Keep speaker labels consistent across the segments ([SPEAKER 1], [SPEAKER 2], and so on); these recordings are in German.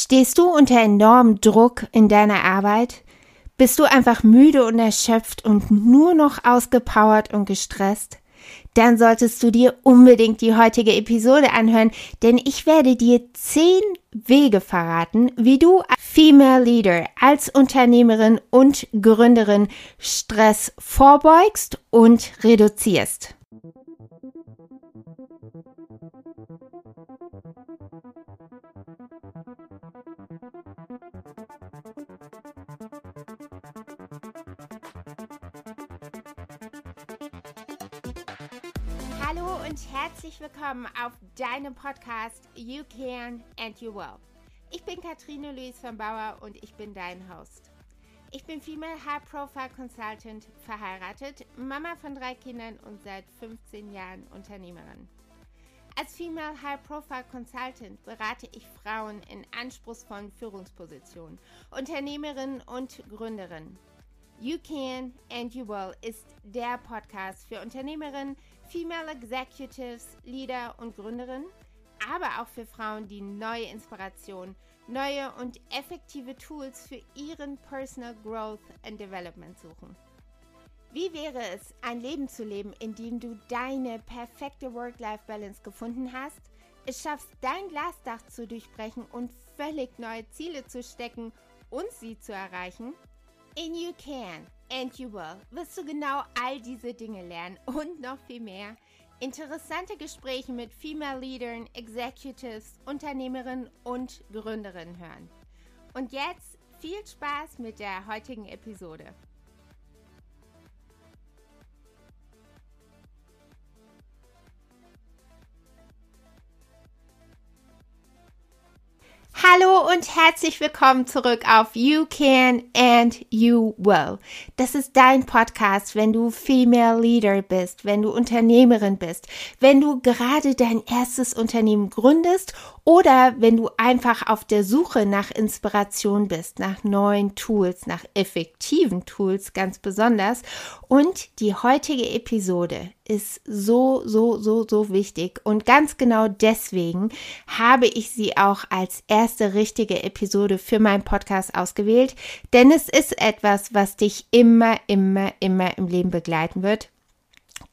[SPEAKER 1] Stehst du unter enormem Druck in deiner Arbeit? Bist du einfach müde und erschöpft und nur noch ausgepowert und gestresst? Dann solltest du dir unbedingt die heutige Episode anhören, denn ich werde dir zehn Wege verraten, wie du als Female Leader, als Unternehmerin und Gründerin Stress vorbeugst und reduzierst. Und herzlich willkommen auf deinem Podcast You Can and You Will. Ich bin Katrine Luis von Bauer und ich bin dein Host. Ich bin Female High Profile Consultant, verheiratet, Mama von drei Kindern und seit 15 Jahren Unternehmerin. Als Female High Profile Consultant berate ich Frauen in anspruchsvollen Führungspositionen, Unternehmerinnen und Gründerinnen. You Can and You Will ist der Podcast für Unternehmerinnen, Female Executives, Leader und Gründerinnen, aber auch für Frauen, die neue Inspiration, neue und effektive Tools für ihren Personal Growth and Development suchen. Wie wäre es, ein Leben zu leben, in dem du deine perfekte Work-Life-Balance gefunden hast, es schaffst, dein Glasdach zu durchbrechen und völlig neue Ziele zu stecken und sie zu erreichen? In You Can and You Will wirst du genau all diese Dinge lernen und noch viel mehr. Interessante Gespräche mit Female Leadern, Executives, Unternehmerinnen und Gründerinnen hören. Und jetzt viel Spaß mit der heutigen Episode. Hallo und herzlich willkommen zurück auf You Can and You Will. Das ist dein Podcast, wenn du Female Leader bist, wenn du Unternehmerin bist, wenn du gerade dein erstes Unternehmen gründest oder wenn du einfach auf der Suche nach Inspiration bist, nach neuen Tools, nach effektiven Tools ganz besonders. Und die heutige Episode ist so, so, so, so wichtig. Und ganz genau deswegen habe ich sie auch als erste richtige Episode für meinen Podcast ausgewählt. Denn es ist etwas, was dich immer, immer, immer im Leben begleiten wird.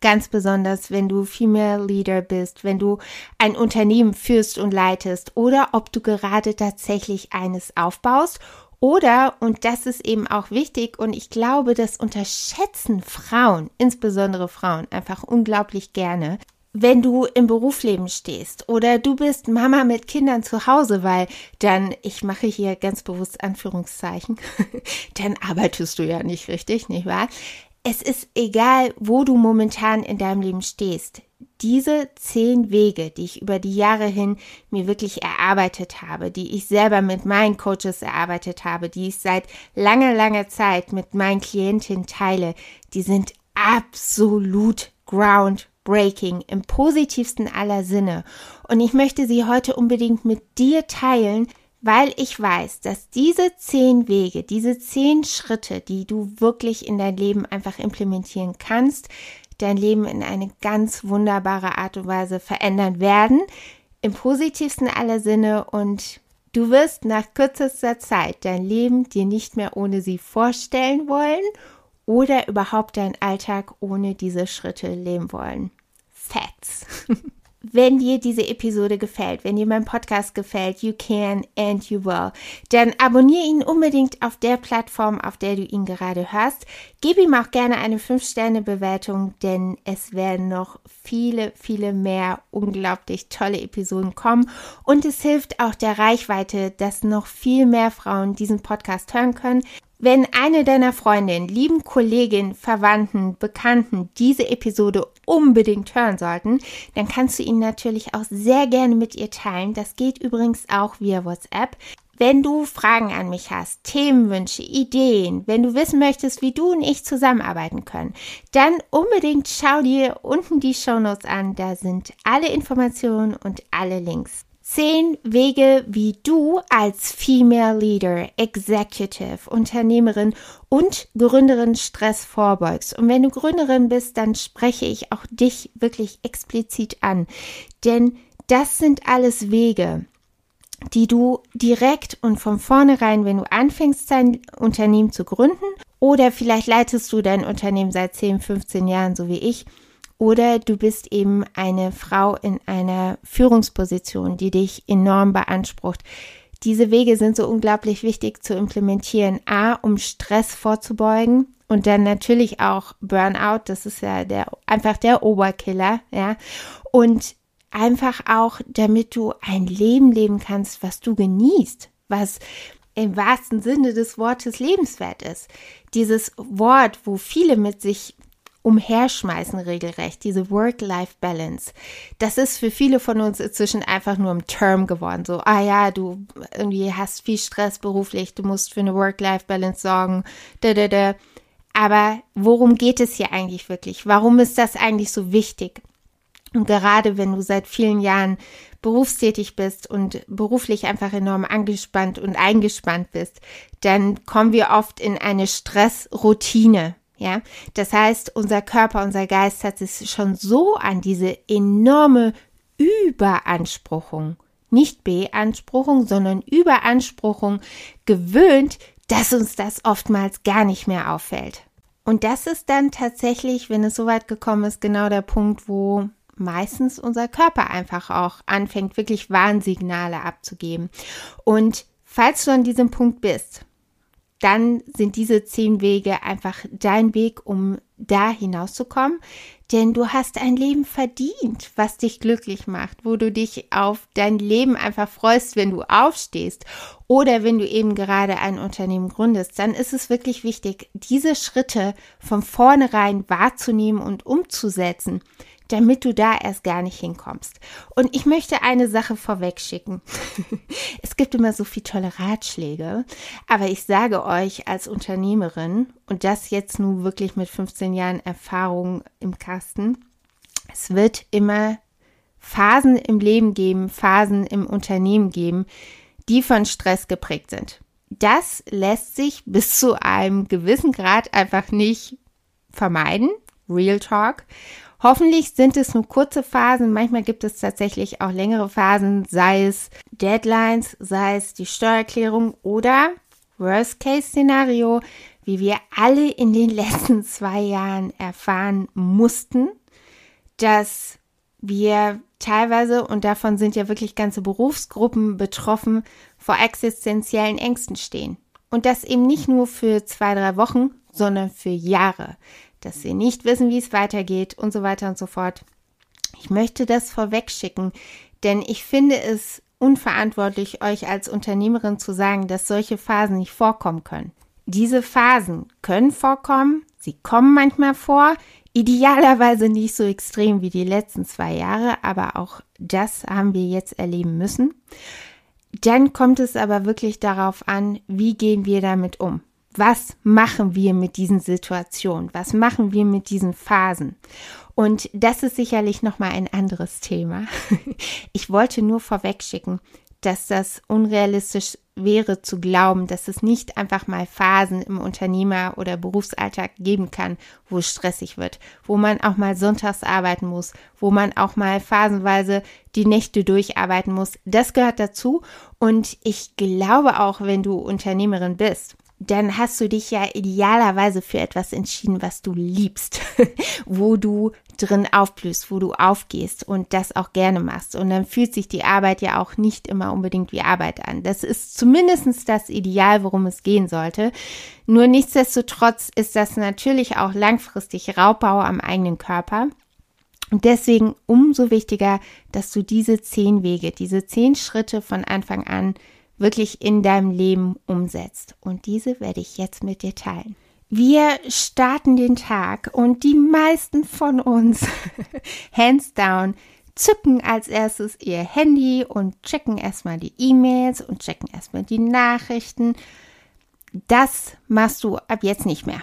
[SPEAKER 1] Ganz besonders, wenn du Female Leader bist, wenn du ein Unternehmen führst und leitest oder ob du gerade tatsächlich eines aufbaust oder, und das ist eben auch wichtig, und ich glaube, das unterschätzen Frauen, insbesondere Frauen, einfach unglaublich gerne, wenn du im Berufsleben stehst oder du bist Mama mit Kindern zu Hause, weil dann, ich mache hier ganz bewusst Anführungszeichen, dann arbeitest du ja nicht richtig, nicht wahr? Es ist egal, wo du momentan in deinem Leben stehst. Diese zehn Wege, die ich über die Jahre hin mir wirklich erarbeitet habe, die ich selber mit meinen Coaches erarbeitet habe, die ich seit langer, langer Zeit mit meinen Klientinnen teile, die sind absolut groundbreaking im positivsten aller Sinne. Und ich möchte sie heute unbedingt mit dir teilen, weil ich weiß, dass diese zehn Wege, diese zehn Schritte, die du wirklich in dein Leben einfach implementieren kannst, dein Leben in eine ganz wunderbare Art und Weise verändern werden, im positivsten aller Sinne und du wirst nach kürzester Zeit dein Leben dir nicht mehr ohne sie vorstellen wollen oder überhaupt deinen Alltag ohne diese Schritte leben wollen. Facts. Wenn dir diese Episode gefällt, wenn dir mein Podcast gefällt, you can and you will, dann abonniere ihn unbedingt auf der Plattform, auf der du ihn gerade hörst. Gib ihm auch gerne eine 5-Sterne-Bewertung, denn es werden noch viele, viele mehr unglaublich tolle Episoden kommen. Und es hilft auch der Reichweite, dass noch viel mehr Frauen diesen Podcast hören können. Wenn eine deiner Freundinnen, lieben Kolleginnen, Verwandten, Bekannten diese Episode unbedingt hören sollten, dann kannst du ihn natürlich auch sehr gerne mit ihr teilen. Das geht übrigens auch via WhatsApp. Wenn du Fragen an mich hast, Themenwünsche, Ideen, wenn du wissen möchtest, wie du und ich zusammenarbeiten können, dann unbedingt schau dir unten die Shownotes an. Da sind alle Informationen und alle Links. Zehn Wege, wie du als Female Leader, Executive, Unternehmerin und Gründerin Stress vorbeugst. Und wenn du Gründerin bist, dann spreche ich auch dich wirklich explizit an. Denn das sind alles Wege, die du direkt und von vornherein, wenn du anfängst, dein Unternehmen zu gründen, oder vielleicht leitest du dein Unternehmen seit 10, 15 Jahren, so wie ich, oder du bist eben eine Frau in einer Führungsposition, die dich enorm beansprucht. Diese Wege sind so unglaublich wichtig zu implementieren. A, um Stress vorzubeugen und dann natürlich auch Burnout. Das ist ja der, einfach der Oberkiller, ja. Und einfach auch, damit du ein Leben leben kannst, was du genießt, was im wahrsten Sinne des Wortes lebenswert ist. Dieses Wort, wo viele mit sich umherschmeißen regelrecht, diese Work-Life-Balance. Das ist für viele von uns inzwischen einfach nur ein Term geworden. So, ah ja, du irgendwie hast viel Stress beruflich, du musst für eine Work-Life-Balance sorgen. Da, da, da. Aber worum geht es hier eigentlich wirklich? Warum ist das eigentlich so wichtig? Und gerade wenn du seit vielen Jahren berufstätig bist und beruflich einfach enorm angespannt und eingespannt bist, dann kommen wir oft in eine Stressroutine. Ja, das heißt, unser Körper, unser Geist hat sich schon so an diese enorme Überanspruchung, nicht Beanspruchung, sondern Überanspruchung gewöhnt, dass uns das oftmals gar nicht mehr auffällt. Und das ist dann tatsächlich, wenn es so weit gekommen ist, genau der Punkt, wo meistens unser Körper einfach auch anfängt, wirklich Warnsignale abzugeben. Und falls du an diesem Punkt bist, dann sind diese zehn Wege einfach dein Weg, um da hinauszukommen. Denn du hast ein Leben verdient, was dich glücklich macht, wo du dich auf dein Leben einfach freust, wenn du aufstehst oder wenn du eben gerade ein Unternehmen gründest. Dann ist es wirklich wichtig, diese Schritte von vornherein wahrzunehmen und umzusetzen damit du da erst gar nicht hinkommst. Und ich möchte eine Sache vorweg schicken. es gibt immer so viele tolle Ratschläge, aber ich sage euch als Unternehmerin und das jetzt nun wirklich mit 15 Jahren Erfahrung im Kasten, es wird immer Phasen im Leben geben, Phasen im Unternehmen geben, die von Stress geprägt sind. Das lässt sich bis zu einem gewissen Grad einfach nicht vermeiden. Real Talk. Hoffentlich sind es nur kurze Phasen. Manchmal gibt es tatsächlich auch längere Phasen, sei es Deadlines, sei es die Steuererklärung oder Worst-Case-Szenario, wie wir alle in den letzten zwei Jahren erfahren mussten, dass wir teilweise, und davon sind ja wirklich ganze Berufsgruppen betroffen, vor existenziellen Ängsten stehen. Und das eben nicht nur für zwei, drei Wochen, sondern für Jahre dass sie nicht wissen, wie es weitergeht und so weiter und so fort. Ich möchte das vorweg schicken, denn ich finde es unverantwortlich, euch als Unternehmerin zu sagen, dass solche Phasen nicht vorkommen können. Diese Phasen können vorkommen, sie kommen manchmal vor, idealerweise nicht so extrem wie die letzten zwei Jahre, aber auch das haben wir jetzt erleben müssen. Dann kommt es aber wirklich darauf an, wie gehen wir damit um was machen wir mit diesen Situationen? Was machen wir mit diesen Phasen? Und das ist sicherlich nochmal ein anderes Thema. Ich wollte nur vorwegschicken, dass das unrealistisch wäre zu glauben, dass es nicht einfach mal Phasen im Unternehmer- oder Berufsalltag geben kann, wo es stressig wird, wo man auch mal sonntags arbeiten muss, wo man auch mal phasenweise die Nächte durcharbeiten muss. Das gehört dazu. Und ich glaube auch, wenn du Unternehmerin bist, dann hast du dich ja idealerweise für etwas entschieden, was du liebst, wo du drin aufblühst, wo du aufgehst und das auch gerne machst. Und dann fühlt sich die Arbeit ja auch nicht immer unbedingt wie Arbeit an. Das ist zumindest das Ideal, worum es gehen sollte. Nur nichtsdestotrotz ist das natürlich auch langfristig Raubbau am eigenen Körper. Und deswegen umso wichtiger, dass du diese zehn Wege, diese zehn Schritte von Anfang an wirklich in deinem Leben umsetzt. Und diese werde ich jetzt mit dir teilen. Wir starten den Tag und die meisten von uns, hands down, zücken als erstes ihr Handy und checken erstmal die E-Mails und checken erstmal die Nachrichten. Das machst du ab jetzt nicht mehr.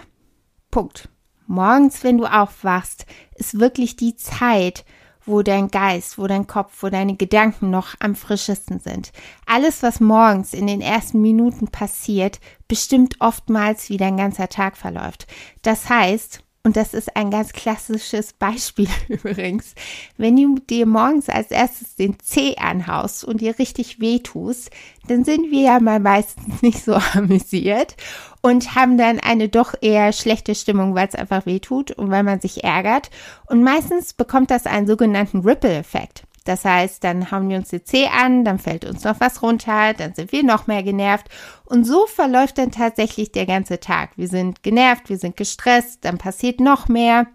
[SPEAKER 1] Punkt. Morgens, wenn du aufwachst, ist wirklich die Zeit, wo dein Geist, wo dein Kopf, wo deine Gedanken noch am frischesten sind. Alles, was morgens in den ersten Minuten passiert, bestimmt oftmals, wie dein ganzer Tag verläuft. Das heißt, und das ist ein ganz klassisches Beispiel übrigens, wenn du dir morgens als erstes den Zeh anhaust und dir richtig wehtust, dann sind wir ja mal meistens nicht so amüsiert und haben dann eine doch eher schlechte Stimmung, weil es einfach wehtut und weil man sich ärgert. Und meistens bekommt das einen sogenannten Ripple-Effekt. Das heißt, dann hauen wir uns die C an, dann fällt uns noch was runter, dann sind wir noch mehr genervt. Und so verläuft dann tatsächlich der ganze Tag. Wir sind genervt, wir sind gestresst, dann passiert noch mehr.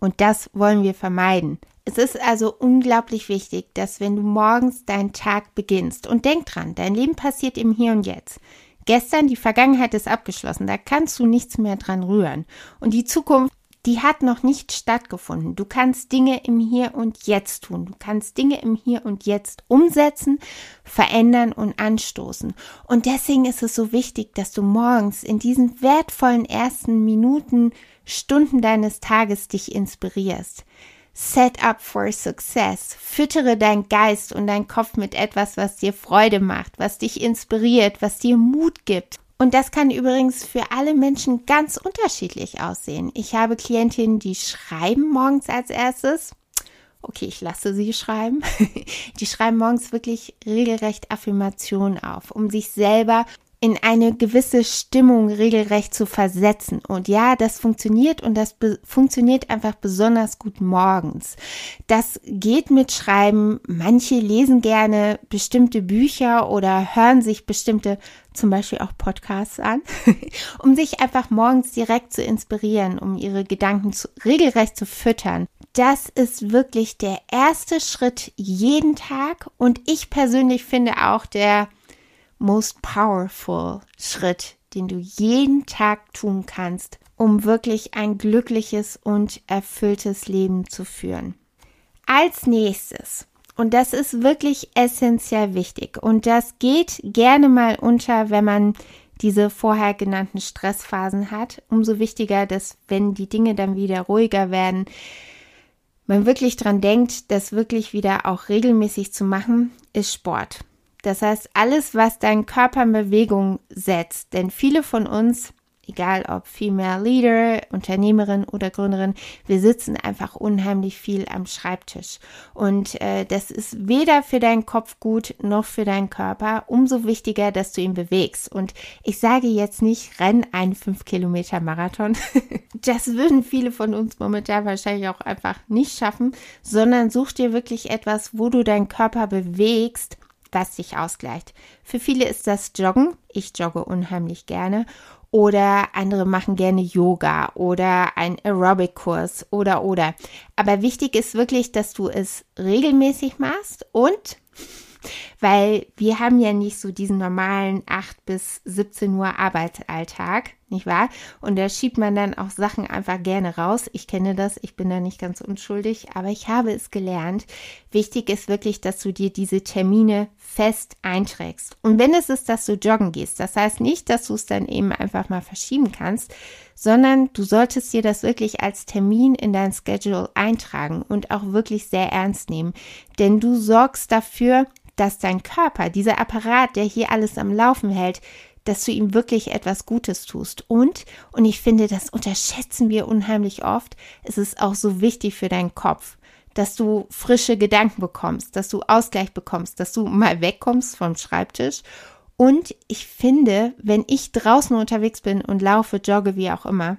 [SPEAKER 1] Und das wollen wir vermeiden. Es ist also unglaublich wichtig, dass wenn du morgens deinen Tag beginnst und denk dran, dein Leben passiert im Hier und Jetzt. Gestern, die Vergangenheit ist abgeschlossen, da kannst du nichts mehr dran rühren. Und die Zukunft die hat noch nicht stattgefunden. Du kannst Dinge im Hier und Jetzt tun. Du kannst Dinge im Hier und Jetzt umsetzen, verändern und anstoßen. Und deswegen ist es so wichtig, dass du morgens in diesen wertvollen ersten Minuten, Stunden deines Tages dich inspirierst. Set up for success. Füttere dein Geist und dein Kopf mit etwas, was dir Freude macht, was dich inspiriert, was dir Mut gibt. Und das kann übrigens für alle Menschen ganz unterschiedlich aussehen. Ich habe Klientinnen, die schreiben morgens als erstes. Okay, ich lasse sie schreiben. Die schreiben morgens wirklich regelrecht Affirmationen auf, um sich selber in eine gewisse Stimmung regelrecht zu versetzen. Und ja, das funktioniert und das funktioniert einfach besonders gut morgens. Das geht mit Schreiben. Manche lesen gerne bestimmte Bücher oder hören sich bestimmte, zum Beispiel auch Podcasts an, um sich einfach morgens direkt zu inspirieren, um ihre Gedanken zu, regelrecht zu füttern. Das ist wirklich der erste Schritt jeden Tag und ich persönlich finde auch der most powerful Schritt, den du jeden Tag tun kannst, um wirklich ein glückliches und erfülltes Leben zu führen. Als nächstes, und das ist wirklich essentiell wichtig, und das geht gerne mal unter, wenn man diese vorher genannten Stressphasen hat, umso wichtiger, dass wenn die Dinge dann wieder ruhiger werden, man wirklich dran denkt, das wirklich wieder auch regelmäßig zu machen, ist Sport. Das heißt, alles, was deinen Körper in Bewegung setzt, denn viele von uns, egal ob Female Leader, Unternehmerin oder Gründerin, wir sitzen einfach unheimlich viel am Schreibtisch. Und äh, das ist weder für deinen Kopf gut noch für deinen Körper. Umso wichtiger, dass du ihn bewegst. Und ich sage jetzt nicht, renn einen 5 Kilometer Marathon. das würden viele von uns momentan wahrscheinlich auch einfach nicht schaffen, sondern such dir wirklich etwas, wo du deinen Körper bewegst was sich ausgleicht. Für viele ist das Joggen. Ich jogge unheimlich gerne. Oder andere machen gerne Yoga oder ein Aerobic-Kurs oder oder. Aber wichtig ist wirklich, dass du es regelmäßig machst und weil wir haben ja nicht so diesen normalen 8 bis 17 Uhr Arbeitsalltag, nicht wahr? Und da schiebt man dann auch Sachen einfach gerne raus. Ich kenne das, ich bin da nicht ganz unschuldig, aber ich habe es gelernt. Wichtig ist wirklich, dass du dir diese Termine fest einträgst. Und wenn es ist, dass du joggen gehst, das heißt nicht, dass du es dann eben einfach mal verschieben kannst, sondern du solltest dir das wirklich als Termin in dein Schedule eintragen und auch wirklich sehr ernst nehmen. Denn du sorgst dafür, dass dein Körper, dieser Apparat, der hier alles am Laufen hält, dass du ihm wirklich etwas Gutes tust. Und, und ich finde, das unterschätzen wir unheimlich oft, es ist auch so wichtig für deinen Kopf, dass du frische Gedanken bekommst, dass du Ausgleich bekommst, dass du mal wegkommst vom Schreibtisch. Und ich finde, wenn ich draußen unterwegs bin und laufe, jogge, wie auch immer,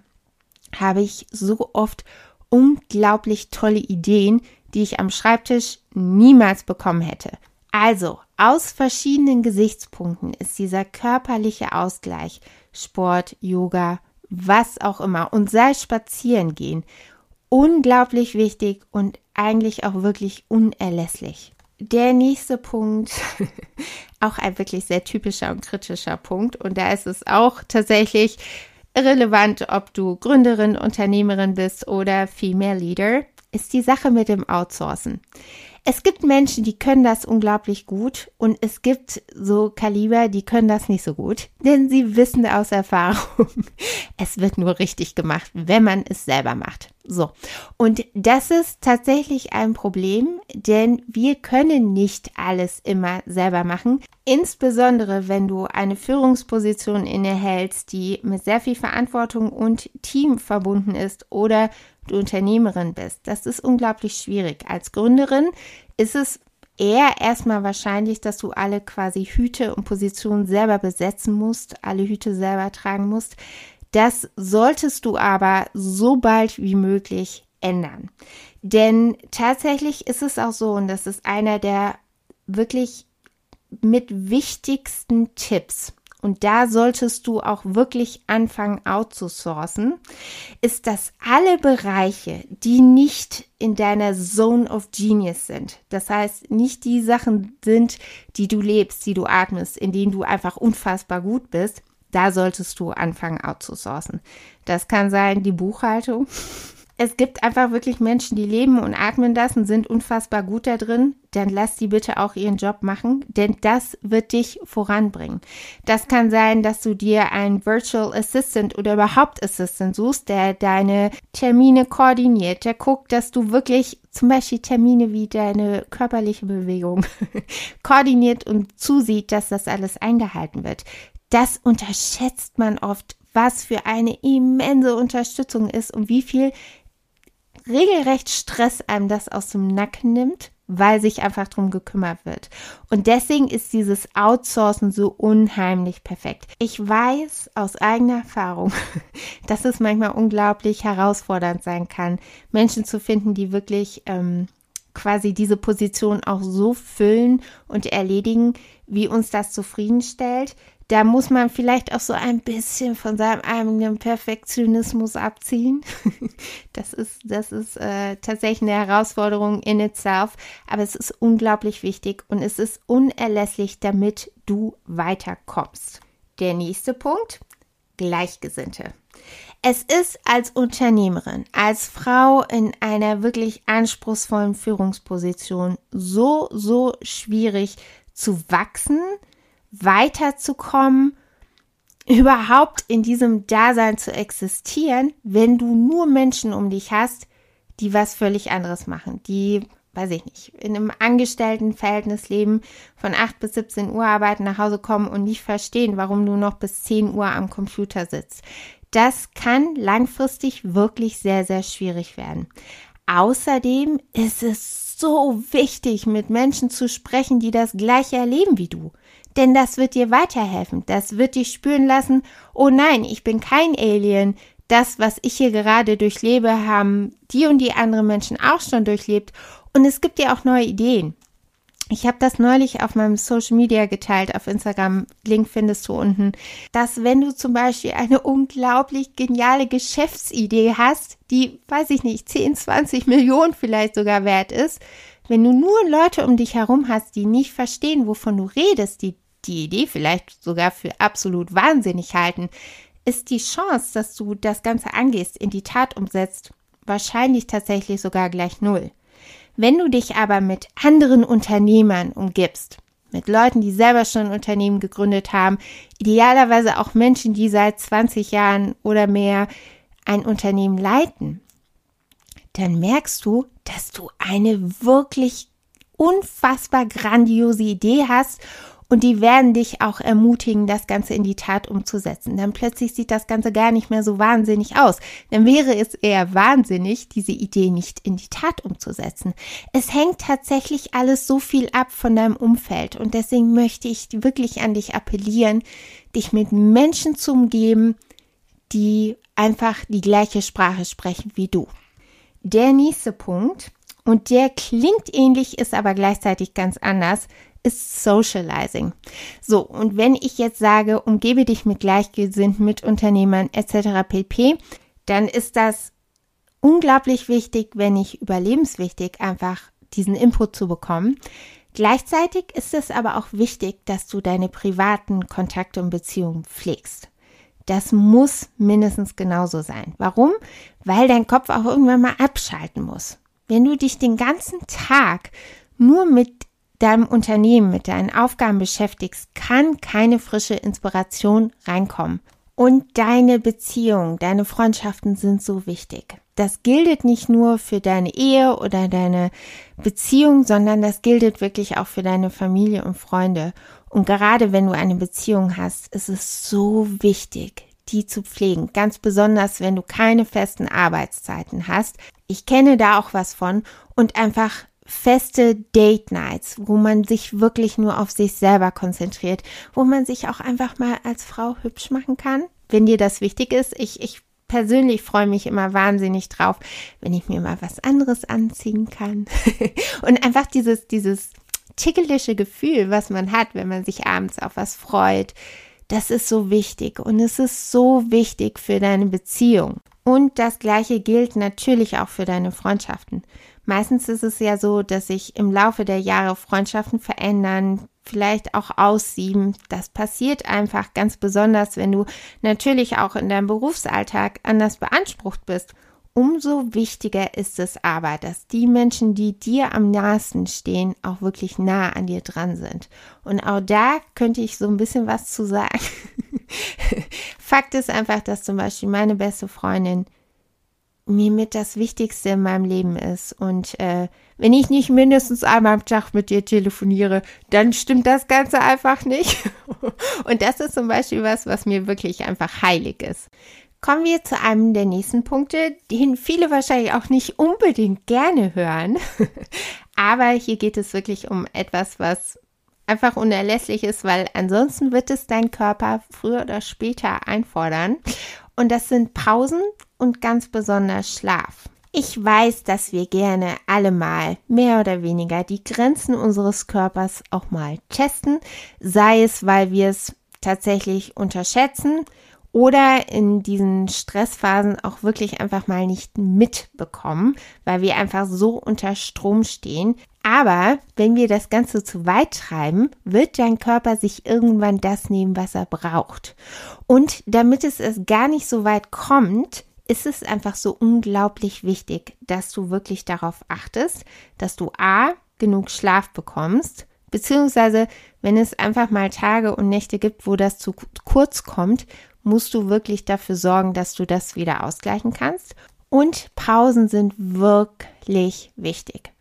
[SPEAKER 1] habe ich so oft unglaublich tolle Ideen, die ich am Schreibtisch niemals bekommen hätte. Also, aus verschiedenen Gesichtspunkten ist dieser körperliche Ausgleich, Sport, Yoga, was auch immer, und sei spazieren gehen, unglaublich wichtig und eigentlich auch wirklich unerlässlich. Der nächste Punkt, auch ein wirklich sehr typischer und kritischer Punkt, und da ist es auch tatsächlich relevant, ob du Gründerin, Unternehmerin bist oder Female Leader, ist die Sache mit dem Outsourcen. Es gibt Menschen, die können das unglaublich gut und es gibt so Kaliber, die können das nicht so gut, denn sie wissen aus Erfahrung, es wird nur richtig gemacht, wenn man es selber macht. So, und das ist tatsächlich ein Problem, denn wir können nicht alles immer selber machen. Insbesondere wenn du eine Führungsposition innehältst, die mit sehr viel Verantwortung und Team verbunden ist oder du Unternehmerin bist. Das ist unglaublich schwierig. Als Gründerin ist es eher erstmal wahrscheinlich, dass du alle quasi Hüte und Positionen selber besetzen musst, alle Hüte selber tragen musst. Das solltest du aber so bald wie möglich ändern. Denn tatsächlich ist es auch so, und das ist einer der wirklich mit wichtigsten Tipps, und da solltest du auch wirklich anfangen outzusourcen, ist, dass alle Bereiche, die nicht in deiner Zone of Genius sind, das heißt nicht die Sachen sind, die du lebst, die du atmest, in denen du einfach unfassbar gut bist, da solltest du anfangen outzusourcen. Das kann sein die Buchhaltung. Es gibt einfach wirklich Menschen, die leben und atmen das und sind unfassbar gut da drin. Dann lass die bitte auch ihren Job machen, denn das wird dich voranbringen. Das kann sein, dass du dir einen Virtual Assistant oder überhaupt Assistant suchst, der deine Termine koordiniert, der guckt, dass du wirklich zum Beispiel Termine wie deine körperliche Bewegung koordiniert und zusieht, dass das alles eingehalten wird das unterschätzt man oft, was für eine immense Unterstützung ist und wie viel regelrecht Stress einem das aus dem Nacken nimmt, weil sich einfach drum gekümmert wird. Und deswegen ist dieses Outsourcen so unheimlich perfekt. Ich weiß aus eigener Erfahrung, dass es manchmal unglaublich herausfordernd sein kann, Menschen zu finden, die wirklich ähm, quasi diese Position auch so füllen und erledigen, wie uns das zufriedenstellt da muss man vielleicht auch so ein bisschen von seinem eigenen Perfektionismus abziehen. Das ist, das ist äh, tatsächlich eine Herausforderung in itself, aber es ist unglaublich wichtig und es ist unerlässlich, damit du weiterkommst. Der nächste Punkt, Gleichgesinnte. Es ist als Unternehmerin, als Frau in einer wirklich anspruchsvollen Führungsposition so, so schwierig zu wachsen, weiterzukommen, überhaupt in diesem Dasein zu existieren, wenn du nur Menschen um dich hast, die was völlig anderes machen, die, weiß ich nicht, in einem Angestelltenverhältnis leben, von 8 bis 17 Uhr arbeiten, nach Hause kommen und nicht verstehen, warum du noch bis 10 Uhr am Computer sitzt. Das kann langfristig wirklich sehr, sehr schwierig werden. Außerdem ist es so wichtig, mit Menschen zu sprechen, die das gleiche erleben wie du denn das wird dir weiterhelfen. Das wird dich spüren lassen, oh nein, ich bin kein Alien. Das, was ich hier gerade durchlebe, haben die und die anderen Menschen auch schon durchlebt. Und es gibt dir auch neue Ideen. Ich habe das neulich auf meinem Social Media geteilt, auf Instagram, Link findest du unten, dass wenn du zum Beispiel eine unglaublich geniale Geschäftsidee hast, die, weiß ich nicht, 10, 20 Millionen vielleicht sogar wert ist, wenn du nur Leute um dich herum hast, die nicht verstehen, wovon du redest, die die Idee vielleicht sogar für absolut wahnsinnig halten, ist die Chance, dass du das Ganze angehst, in die Tat umsetzt, wahrscheinlich tatsächlich sogar gleich null. Wenn du dich aber mit anderen Unternehmern umgibst, mit Leuten, die selber schon ein Unternehmen gegründet haben, idealerweise auch Menschen, die seit 20 Jahren oder mehr ein Unternehmen leiten, dann merkst du, dass du eine wirklich unfassbar grandiose Idee hast und die werden dich auch ermutigen, das Ganze in die Tat umzusetzen. Dann plötzlich sieht das Ganze gar nicht mehr so wahnsinnig aus. Dann wäre es eher wahnsinnig, diese Idee nicht in die Tat umzusetzen. Es hängt tatsächlich alles so viel ab von deinem Umfeld. Und deswegen möchte ich wirklich an dich appellieren, dich mit Menschen zu umgeben, die einfach die gleiche Sprache sprechen wie du. Der nächste Punkt, und der klingt ähnlich, ist aber gleichzeitig ganz anders, ist Socializing. So, und wenn ich jetzt sage, umgebe dich mit Gleichgesinnten, mit Unternehmern etc. pp., dann ist das unglaublich wichtig, wenn nicht überlebenswichtig, einfach diesen Input zu bekommen. Gleichzeitig ist es aber auch wichtig, dass du deine privaten Kontakte und Beziehungen pflegst. Das muss mindestens genauso sein. Warum? Weil dein Kopf auch irgendwann mal abschalten muss. Wenn du dich den ganzen Tag nur mit deinem Unternehmen, mit deinen Aufgaben beschäftigst, kann keine frische Inspiration reinkommen. Und deine Beziehungen, deine Freundschaften sind so wichtig. das gilt nicht nur für deine Ehe oder deine Beziehung, sondern das gilt wirklich auch für deine Familie und Freunde. Und gerade wenn du eine Beziehung hast, ist es so wichtig, die zu pflegen. Ganz besonders, wenn du keine festen Arbeitszeiten hast. Ich kenne da auch was von und einfach feste Date Nights, wo man sich wirklich nur auf sich selber konzentriert, wo man sich auch einfach mal als Frau hübsch machen kann. Wenn dir das wichtig ist, ich, ich persönlich freue mich immer wahnsinnig drauf, wenn ich mir mal was anderes anziehen kann. und einfach dieses, dieses ticklische Gefühl, was man hat, wenn man sich abends auf was freut, das ist so wichtig und es ist so wichtig für deine Beziehung. Und das gleiche gilt natürlich auch für deine Freundschaften. Meistens ist es ja so, dass sich im Laufe der Jahre Freundschaften verändern, vielleicht auch aussieben. Das passiert einfach ganz besonders, wenn du natürlich auch in deinem Berufsalltag anders beansprucht bist. Umso wichtiger ist es aber, dass die Menschen, die dir am nahesten stehen, auch wirklich nah an dir dran sind. Und auch da könnte ich so ein bisschen was zu sagen. Fakt ist einfach, dass zum Beispiel meine beste Freundin mir mit das Wichtigste in meinem Leben ist. Und äh, wenn ich nicht mindestens einmal am Tag mit dir telefoniere, dann stimmt das Ganze einfach nicht. Und das ist zum Beispiel was, was mir wirklich einfach heilig ist. Kommen wir zu einem der nächsten Punkte, den viele wahrscheinlich auch nicht unbedingt gerne hören. Aber hier geht es wirklich um etwas, was einfach unerlässlich ist, weil ansonsten wird es dein Körper früher oder später einfordern. Und das sind Pausen und ganz besonders Schlaf. Ich weiß, dass wir gerne alle mal mehr oder weniger die Grenzen unseres Körpers auch mal testen, sei es, weil wir es tatsächlich unterschätzen oder in diesen Stressphasen auch wirklich einfach mal nicht mitbekommen, weil wir einfach so unter Strom stehen. Aber wenn wir das Ganze zu weit treiben, wird dein Körper sich irgendwann das nehmen, was er braucht. Und damit es es gar nicht so weit kommt, ist es einfach so unglaublich wichtig, dass du wirklich darauf achtest, dass du A, genug Schlaf bekommst, beziehungsweise wenn es einfach mal Tage und Nächte gibt, wo das zu kurz kommt, musst du wirklich dafür sorgen, dass du das wieder ausgleichen kannst. Und Pausen sind wirklich wichtig.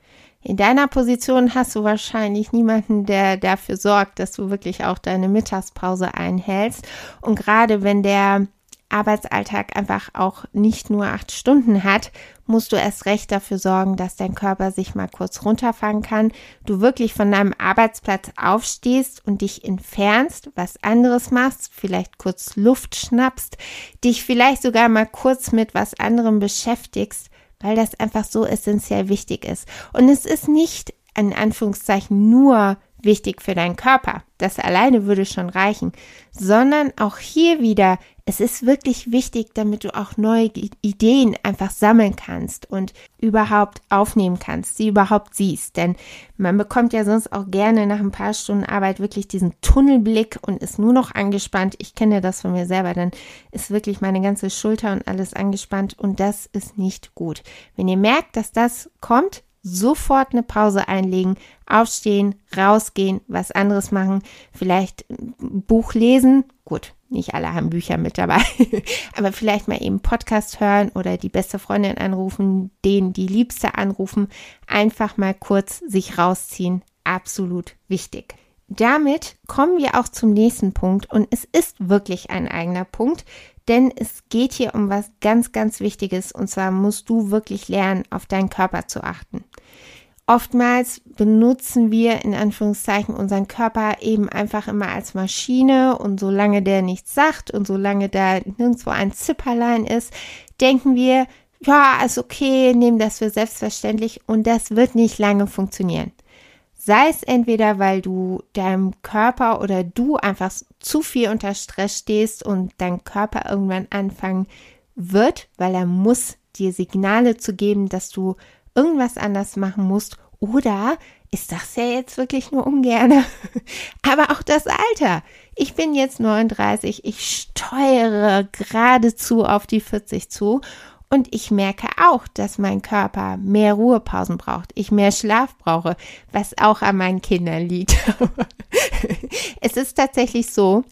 [SPEAKER 1] In deiner Position hast du wahrscheinlich niemanden, der dafür sorgt, dass du wirklich auch deine Mittagspause einhältst. Und gerade wenn der Arbeitsalltag einfach auch nicht nur acht Stunden hat, musst du erst recht dafür sorgen, dass dein Körper sich mal kurz runterfangen kann, du wirklich von deinem Arbeitsplatz aufstehst und dich entfernst, was anderes machst, vielleicht kurz Luft schnappst, dich vielleicht sogar mal kurz mit was anderem beschäftigst, weil das einfach so essentiell wichtig ist. Und es ist nicht in Anführungszeichen nur wichtig für deinen Körper. Das alleine würde schon reichen, sondern auch hier wieder es ist wirklich wichtig, damit du auch neue Ideen einfach sammeln kannst und überhaupt aufnehmen kannst, sie überhaupt siehst. Denn man bekommt ja sonst auch gerne nach ein paar Stunden Arbeit wirklich diesen Tunnelblick und ist nur noch angespannt. Ich kenne das von mir selber, dann ist wirklich meine ganze Schulter und alles angespannt und das ist nicht gut. Wenn ihr merkt, dass das kommt, sofort eine Pause einlegen, aufstehen, rausgehen, was anderes machen, vielleicht ein Buch lesen. Gut, nicht alle haben Bücher mit dabei, aber vielleicht mal eben Podcast hören oder die beste Freundin anrufen, den die Liebste anrufen, einfach mal kurz sich rausziehen. Absolut wichtig. Damit kommen wir auch zum nächsten Punkt und es ist wirklich ein eigener Punkt, denn es geht hier um was ganz, ganz Wichtiges und zwar musst du wirklich lernen, auf deinen Körper zu achten. Oftmals benutzen wir in Anführungszeichen unseren Körper eben einfach immer als Maschine und solange der nichts sagt und solange da nirgendwo ein Zipperlein ist, denken wir, ja, ist okay, nehmen das für selbstverständlich und das wird nicht lange funktionieren. Sei es entweder, weil du deinem Körper oder du einfach zu viel unter Stress stehst und dein Körper irgendwann anfangen wird, weil er muss dir Signale zu geben, dass du irgendwas anders machen musst oder ist das ja jetzt wirklich nur ungerne. Aber auch das Alter. Ich bin jetzt 39, ich steuere geradezu auf die 40 zu und ich merke auch, dass mein Körper mehr Ruhepausen braucht, ich mehr Schlaf brauche, was auch an meinen Kindern liegt. es ist tatsächlich so,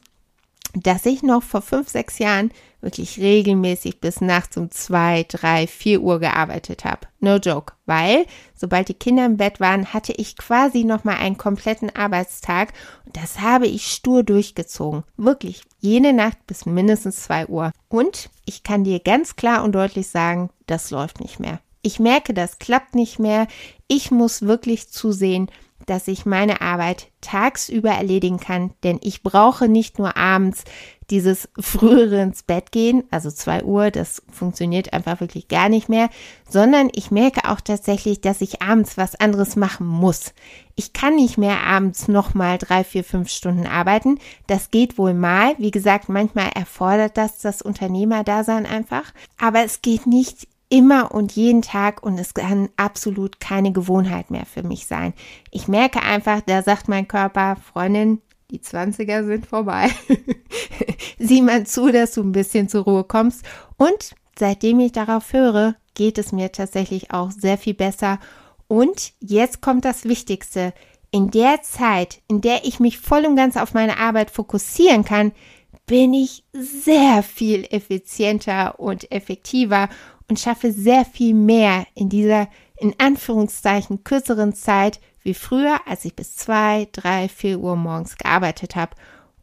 [SPEAKER 1] dass ich noch vor fünf, sechs Jahren wirklich regelmäßig bis nachts um zwei, drei, vier Uhr gearbeitet habe. No joke, weil sobald die Kinder im Bett waren, hatte ich quasi noch mal einen kompletten Arbeitstag und das habe ich stur durchgezogen. Wirklich jede Nacht bis mindestens zwei Uhr. Und ich kann dir ganz klar und deutlich sagen, das läuft nicht mehr. Ich merke, das klappt nicht mehr. Ich muss wirklich zusehen, dass ich meine Arbeit tagsüber erledigen kann, denn ich brauche nicht nur abends dieses frühere ins Bett gehen, also zwei Uhr, das funktioniert einfach wirklich gar nicht mehr, sondern ich merke auch tatsächlich, dass ich abends was anderes machen muss. Ich kann nicht mehr abends nochmal drei, vier, fünf Stunden arbeiten. Das geht wohl mal. Wie gesagt, manchmal erfordert das das Unternehmerdasein einfach. Aber es geht nicht immer und jeden Tag und es kann absolut keine Gewohnheit mehr für mich sein. Ich merke einfach, da sagt mein Körper, Freundin, die 20er sind vorbei. Sieh mal zu, dass du ein bisschen zur Ruhe kommst. Und seitdem ich darauf höre, geht es mir tatsächlich auch sehr viel besser. Und jetzt kommt das Wichtigste. In der Zeit, in der ich mich voll und ganz auf meine Arbeit fokussieren kann, bin ich sehr viel effizienter und effektiver und schaffe sehr viel mehr in dieser in Anführungszeichen kürzeren Zeit wie früher, als ich bis zwei, drei, vier Uhr morgens gearbeitet habe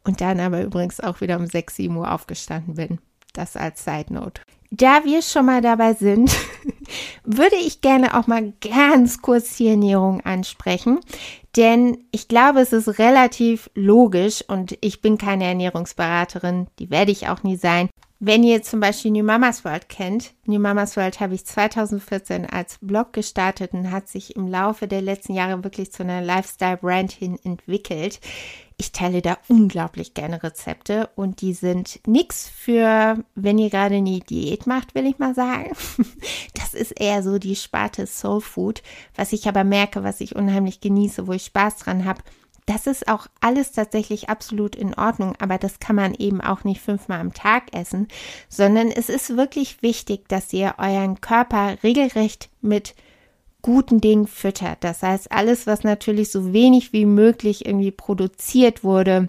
[SPEAKER 1] und dann aber übrigens auch wieder um sechs, sieben Uhr aufgestanden bin. Das als Side Note. Da wir schon mal dabei sind, würde ich gerne auch mal ganz kurz die Ernährung ansprechen, denn ich glaube, es ist relativ logisch und ich bin keine Ernährungsberaterin, die werde ich auch nie sein. Wenn ihr zum Beispiel New Mamas World kennt, New Mamas World habe ich 2014 als Blog gestartet und hat sich im Laufe der letzten Jahre wirklich zu einer Lifestyle-Brand hin entwickelt. Ich teile da unglaublich gerne Rezepte und die sind nichts für, wenn ihr gerade eine Diät macht, will ich mal sagen. Das ist eher so die Sparte Soul Food, was ich aber merke, was ich unheimlich genieße, wo ich Spaß dran habe das ist auch alles tatsächlich absolut in Ordnung, aber das kann man eben auch nicht fünfmal am Tag essen, sondern es ist wirklich wichtig, dass ihr euren Körper regelrecht mit guten Dingen füttert. Das heißt, alles, was natürlich so wenig wie möglich irgendwie produziert wurde,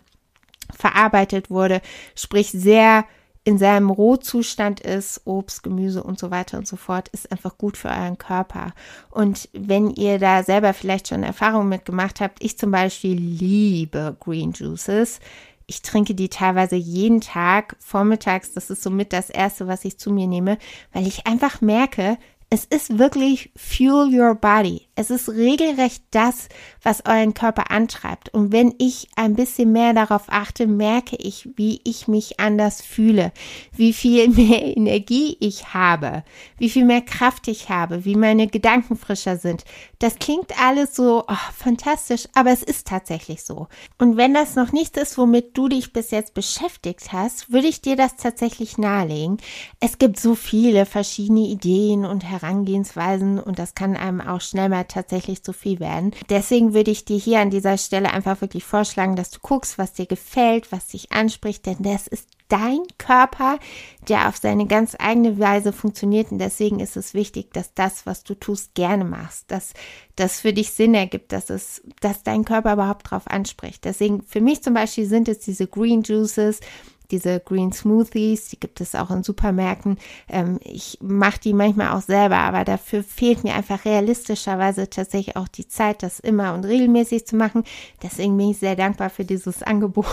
[SPEAKER 1] verarbeitet wurde, sprich sehr in seinem Rohzustand ist, Obst, Gemüse und so weiter und so fort, ist einfach gut für euren Körper. Und wenn ihr da selber vielleicht schon Erfahrungen mitgemacht habt, ich zum Beispiel liebe Green Juices. Ich trinke die teilweise jeden Tag vormittags. Das ist somit das erste, was ich zu mir nehme, weil ich einfach merke, es ist wirklich fuel your body. Es ist regelrecht das, was euren Körper antreibt. Und wenn ich ein bisschen mehr darauf achte, merke ich, wie ich mich anders fühle, wie viel mehr Energie ich habe, wie viel mehr Kraft ich habe, wie meine Gedanken frischer sind. Das klingt alles so oh, fantastisch, aber es ist tatsächlich so. Und wenn das noch nichts ist, womit du dich bis jetzt beschäftigt hast, würde ich dir das tatsächlich nahelegen. Es gibt so viele verschiedene Ideen und Herausforderungen Herangehensweisen und das kann einem auch schnell mal tatsächlich zu viel werden. Deswegen würde ich dir hier an dieser Stelle einfach wirklich vorschlagen, dass du guckst, was dir gefällt, was dich anspricht, denn das ist dein Körper, der auf seine ganz eigene Weise funktioniert. Und deswegen ist es wichtig, dass das, was du tust, gerne machst, dass das für dich Sinn ergibt, dass es, dass dein Körper überhaupt drauf anspricht. Deswegen für mich zum Beispiel sind es diese Green Juices, diese Green Smoothies, die gibt es auch in Supermärkten. Ähm, ich mache die manchmal auch selber, aber dafür fehlt mir einfach realistischerweise tatsächlich auch die Zeit, das immer und regelmäßig zu machen. Deswegen bin ich sehr dankbar für dieses Angebot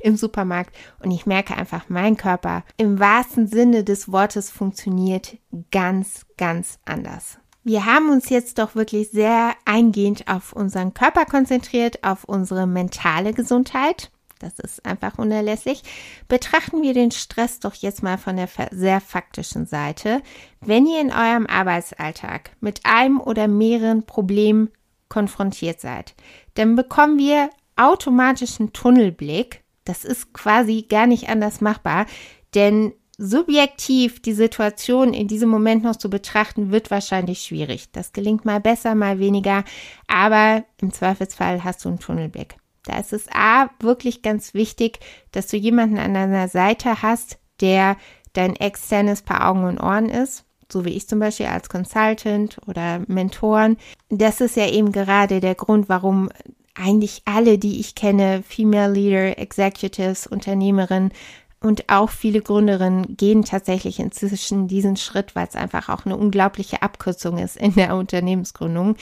[SPEAKER 1] im Supermarkt und ich merke einfach, mein Körper im wahrsten Sinne des Wortes funktioniert ganz, ganz anders. Wir haben uns jetzt doch wirklich sehr eingehend auf unseren Körper konzentriert, auf unsere mentale Gesundheit das ist einfach unerlässlich. Betrachten wir den Stress doch jetzt mal von der sehr faktischen Seite. Wenn ihr in eurem Arbeitsalltag mit einem oder mehreren Problemen konfrontiert seid, dann bekommen wir automatisch einen Tunnelblick. Das ist quasi gar nicht anders machbar, denn subjektiv die Situation in diesem Moment noch zu betrachten, wird wahrscheinlich schwierig. Das gelingt mal besser, mal weniger, aber im Zweifelsfall hast du einen Tunnelblick. Da ist es A, wirklich ganz wichtig, dass du jemanden an deiner Seite hast, der dein externes Paar Augen und Ohren ist, so wie ich zum Beispiel als Consultant oder Mentoren. Das ist ja eben gerade der Grund, warum eigentlich alle, die ich kenne, Female Leader, Executives, Unternehmerinnen und auch viele Gründerinnen gehen tatsächlich inzwischen diesen Schritt, weil es einfach auch eine unglaubliche Abkürzung ist in der Unternehmensgründung.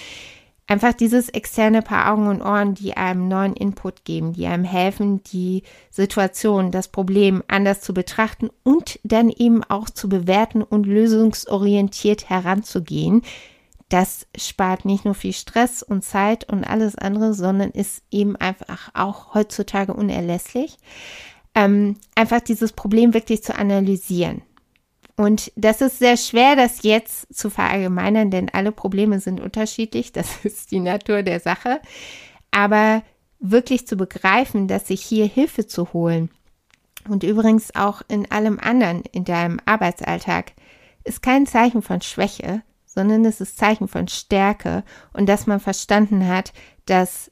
[SPEAKER 1] Einfach dieses externe Paar Augen und Ohren, die einem neuen Input geben, die einem helfen, die Situation, das Problem anders zu betrachten und dann eben auch zu bewerten und lösungsorientiert heranzugehen. Das spart nicht nur viel Stress und Zeit und alles andere, sondern ist eben einfach auch heutzutage unerlässlich ähm, einfach dieses Problem wirklich zu analysieren. Und das ist sehr schwer, das jetzt zu verallgemeinern, denn alle Probleme sind unterschiedlich. Das ist die Natur der Sache. Aber wirklich zu begreifen, dass sich hier Hilfe zu holen und übrigens auch in allem anderen in deinem Arbeitsalltag ist kein Zeichen von Schwäche, sondern es ist Zeichen von Stärke und dass man verstanden hat, dass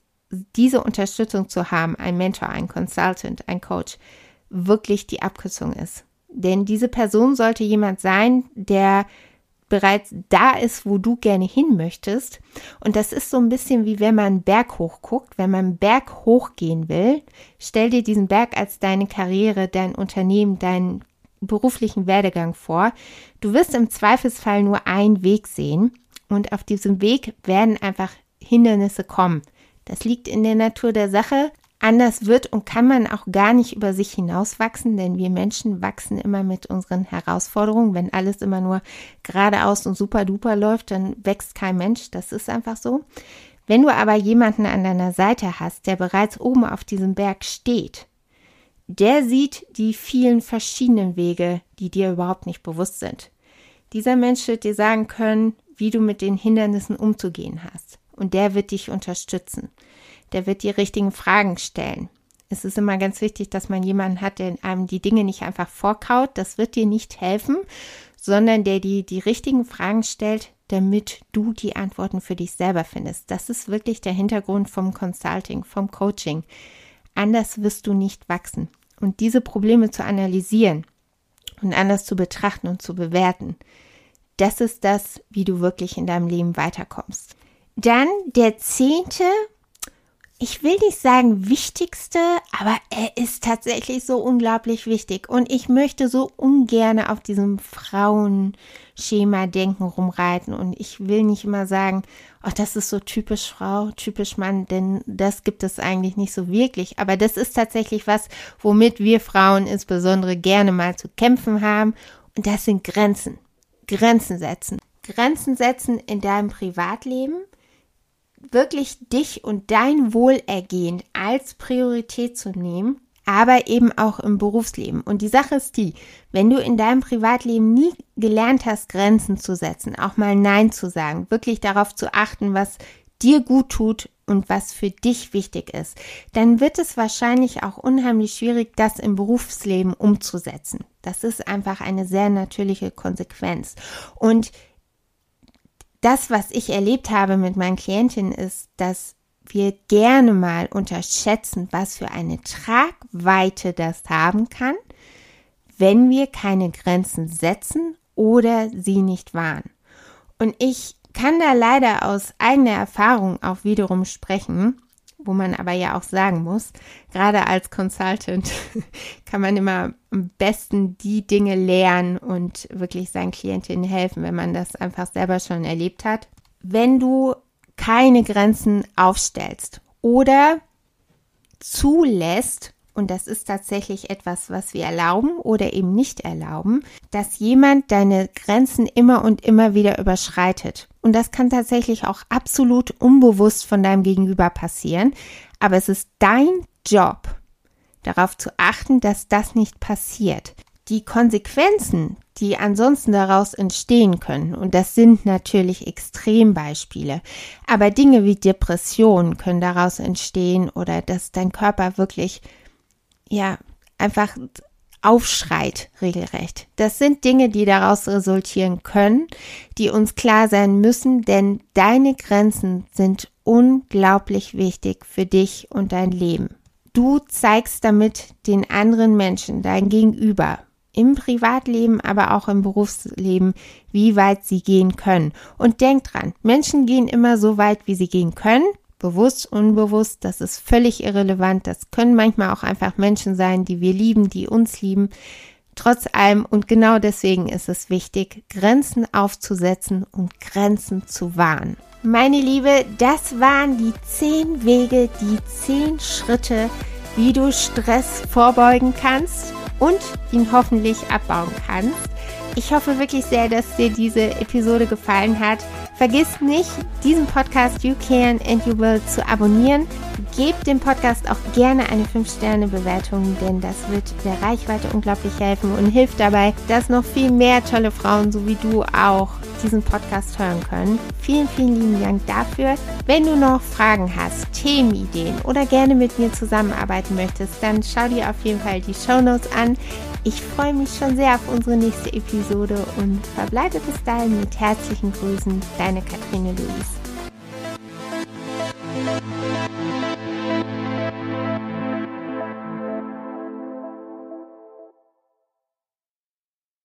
[SPEAKER 1] diese Unterstützung zu haben, ein Mentor, ein Consultant, ein Coach, wirklich die Abkürzung ist. Denn diese Person sollte jemand sein, der bereits da ist, wo du gerne hin möchtest. Und das ist so ein bisschen wie wenn man einen Berg hochguckt. Wenn man einen Berg hochgehen will, stell dir diesen Berg als deine Karriere, dein Unternehmen, deinen beruflichen Werdegang vor. Du wirst im Zweifelsfall nur einen Weg sehen. Und auf diesem Weg werden einfach Hindernisse kommen. Das liegt in der Natur der Sache. Anders wird und kann man auch gar nicht über sich hinauswachsen, denn wir Menschen wachsen immer mit unseren Herausforderungen. Wenn alles immer nur geradeaus und super duper läuft, dann wächst kein Mensch. Das ist einfach so. Wenn du aber jemanden an deiner Seite hast, der bereits oben auf diesem Berg steht, der sieht die vielen verschiedenen Wege, die dir überhaupt nicht bewusst sind. Dieser Mensch wird dir sagen können, wie du mit den Hindernissen umzugehen hast. Und der wird dich unterstützen der wird die richtigen Fragen stellen. Es ist immer ganz wichtig, dass man jemanden hat, der einem die Dinge nicht einfach vorkaut. Das wird dir nicht helfen, sondern der die, die richtigen Fragen stellt, damit du die Antworten für dich selber findest. Das ist wirklich der Hintergrund vom Consulting, vom Coaching. Anders wirst du nicht wachsen. Und diese Probleme zu analysieren und anders zu betrachten und zu bewerten, das ist das, wie du wirklich in deinem Leben weiterkommst. Dann der zehnte ich will nicht sagen wichtigste, aber er ist tatsächlich so unglaublich wichtig. Und ich möchte so ungern auf diesem Frauenschema denken rumreiten. Und ich will nicht immer sagen, oh, das ist so typisch Frau, typisch Mann, denn das gibt es eigentlich nicht so wirklich. Aber das ist tatsächlich was, womit wir Frauen insbesondere gerne mal zu kämpfen haben. Und das sind Grenzen. Grenzen setzen. Grenzen setzen in deinem Privatleben wirklich dich und dein Wohlergehen als Priorität zu nehmen, aber eben auch im Berufsleben. Und die Sache ist die, wenn du in deinem Privatleben nie gelernt hast, Grenzen zu setzen, auch mal Nein zu sagen, wirklich darauf zu achten, was dir gut tut und was für dich wichtig ist, dann wird es wahrscheinlich auch unheimlich schwierig, das im Berufsleben umzusetzen. Das ist einfach eine sehr natürliche Konsequenz. Und das, was ich erlebt habe mit meinen Klientinnen, ist, dass wir gerne mal unterschätzen, was für eine Tragweite das haben kann, wenn wir keine Grenzen setzen oder sie nicht wahren. Und ich kann da leider aus eigener Erfahrung auch wiederum sprechen, wo man aber ja auch sagen muss, gerade als Consultant kann man immer am besten die Dinge lernen und wirklich seinen Klientinnen helfen, wenn man das einfach selber schon erlebt hat. Wenn du keine Grenzen aufstellst oder zulässt, und das ist tatsächlich etwas, was wir erlauben oder eben nicht erlauben, dass jemand deine Grenzen immer und immer wieder überschreitet. Und das kann tatsächlich auch absolut unbewusst von deinem Gegenüber passieren. Aber es ist dein Job, darauf zu achten, dass das nicht passiert. Die Konsequenzen, die ansonsten daraus entstehen können, und das sind natürlich Extrembeispiele, aber Dinge wie Depressionen können daraus entstehen oder dass dein Körper wirklich ja, einfach aufschreit regelrecht. Das sind Dinge, die daraus resultieren können, die uns klar sein müssen, denn deine Grenzen sind unglaublich wichtig für dich und dein Leben. Du zeigst damit den anderen Menschen, dein Gegenüber, im Privatleben, aber auch im Berufsleben, wie weit sie gehen können. Und denk dran, Menschen gehen immer so weit, wie sie gehen können, bewusst, unbewusst, das ist völlig irrelevant. Das können manchmal auch einfach Menschen sein, die wir lieben, die uns lieben. Trotz allem und genau deswegen ist es wichtig, Grenzen aufzusetzen und Grenzen zu wahren. Meine Liebe, das waren die zehn Wege, die zehn Schritte, wie du Stress vorbeugen kannst und ihn hoffentlich abbauen kannst. Ich hoffe wirklich sehr, dass dir diese Episode gefallen hat. Vergiss nicht, diesen Podcast You Can and You Will zu abonnieren. Gebt dem Podcast auch gerne eine 5-Sterne-Bewertung, denn das wird der Reichweite unglaublich helfen und hilft dabei, dass noch viel mehr tolle Frauen, so wie du auch, diesen Podcast hören können. Vielen, vielen lieben Dank dafür. Wenn du noch Fragen hast, Themenideen oder gerne mit mir zusammenarbeiten möchtest, dann schau dir auf jeden Fall die Show Notes an. Ich freue mich schon sehr auf unsere nächste Episode und verbleibe bis dahin mit herzlichen Grüßen, deine Kathrine Luis.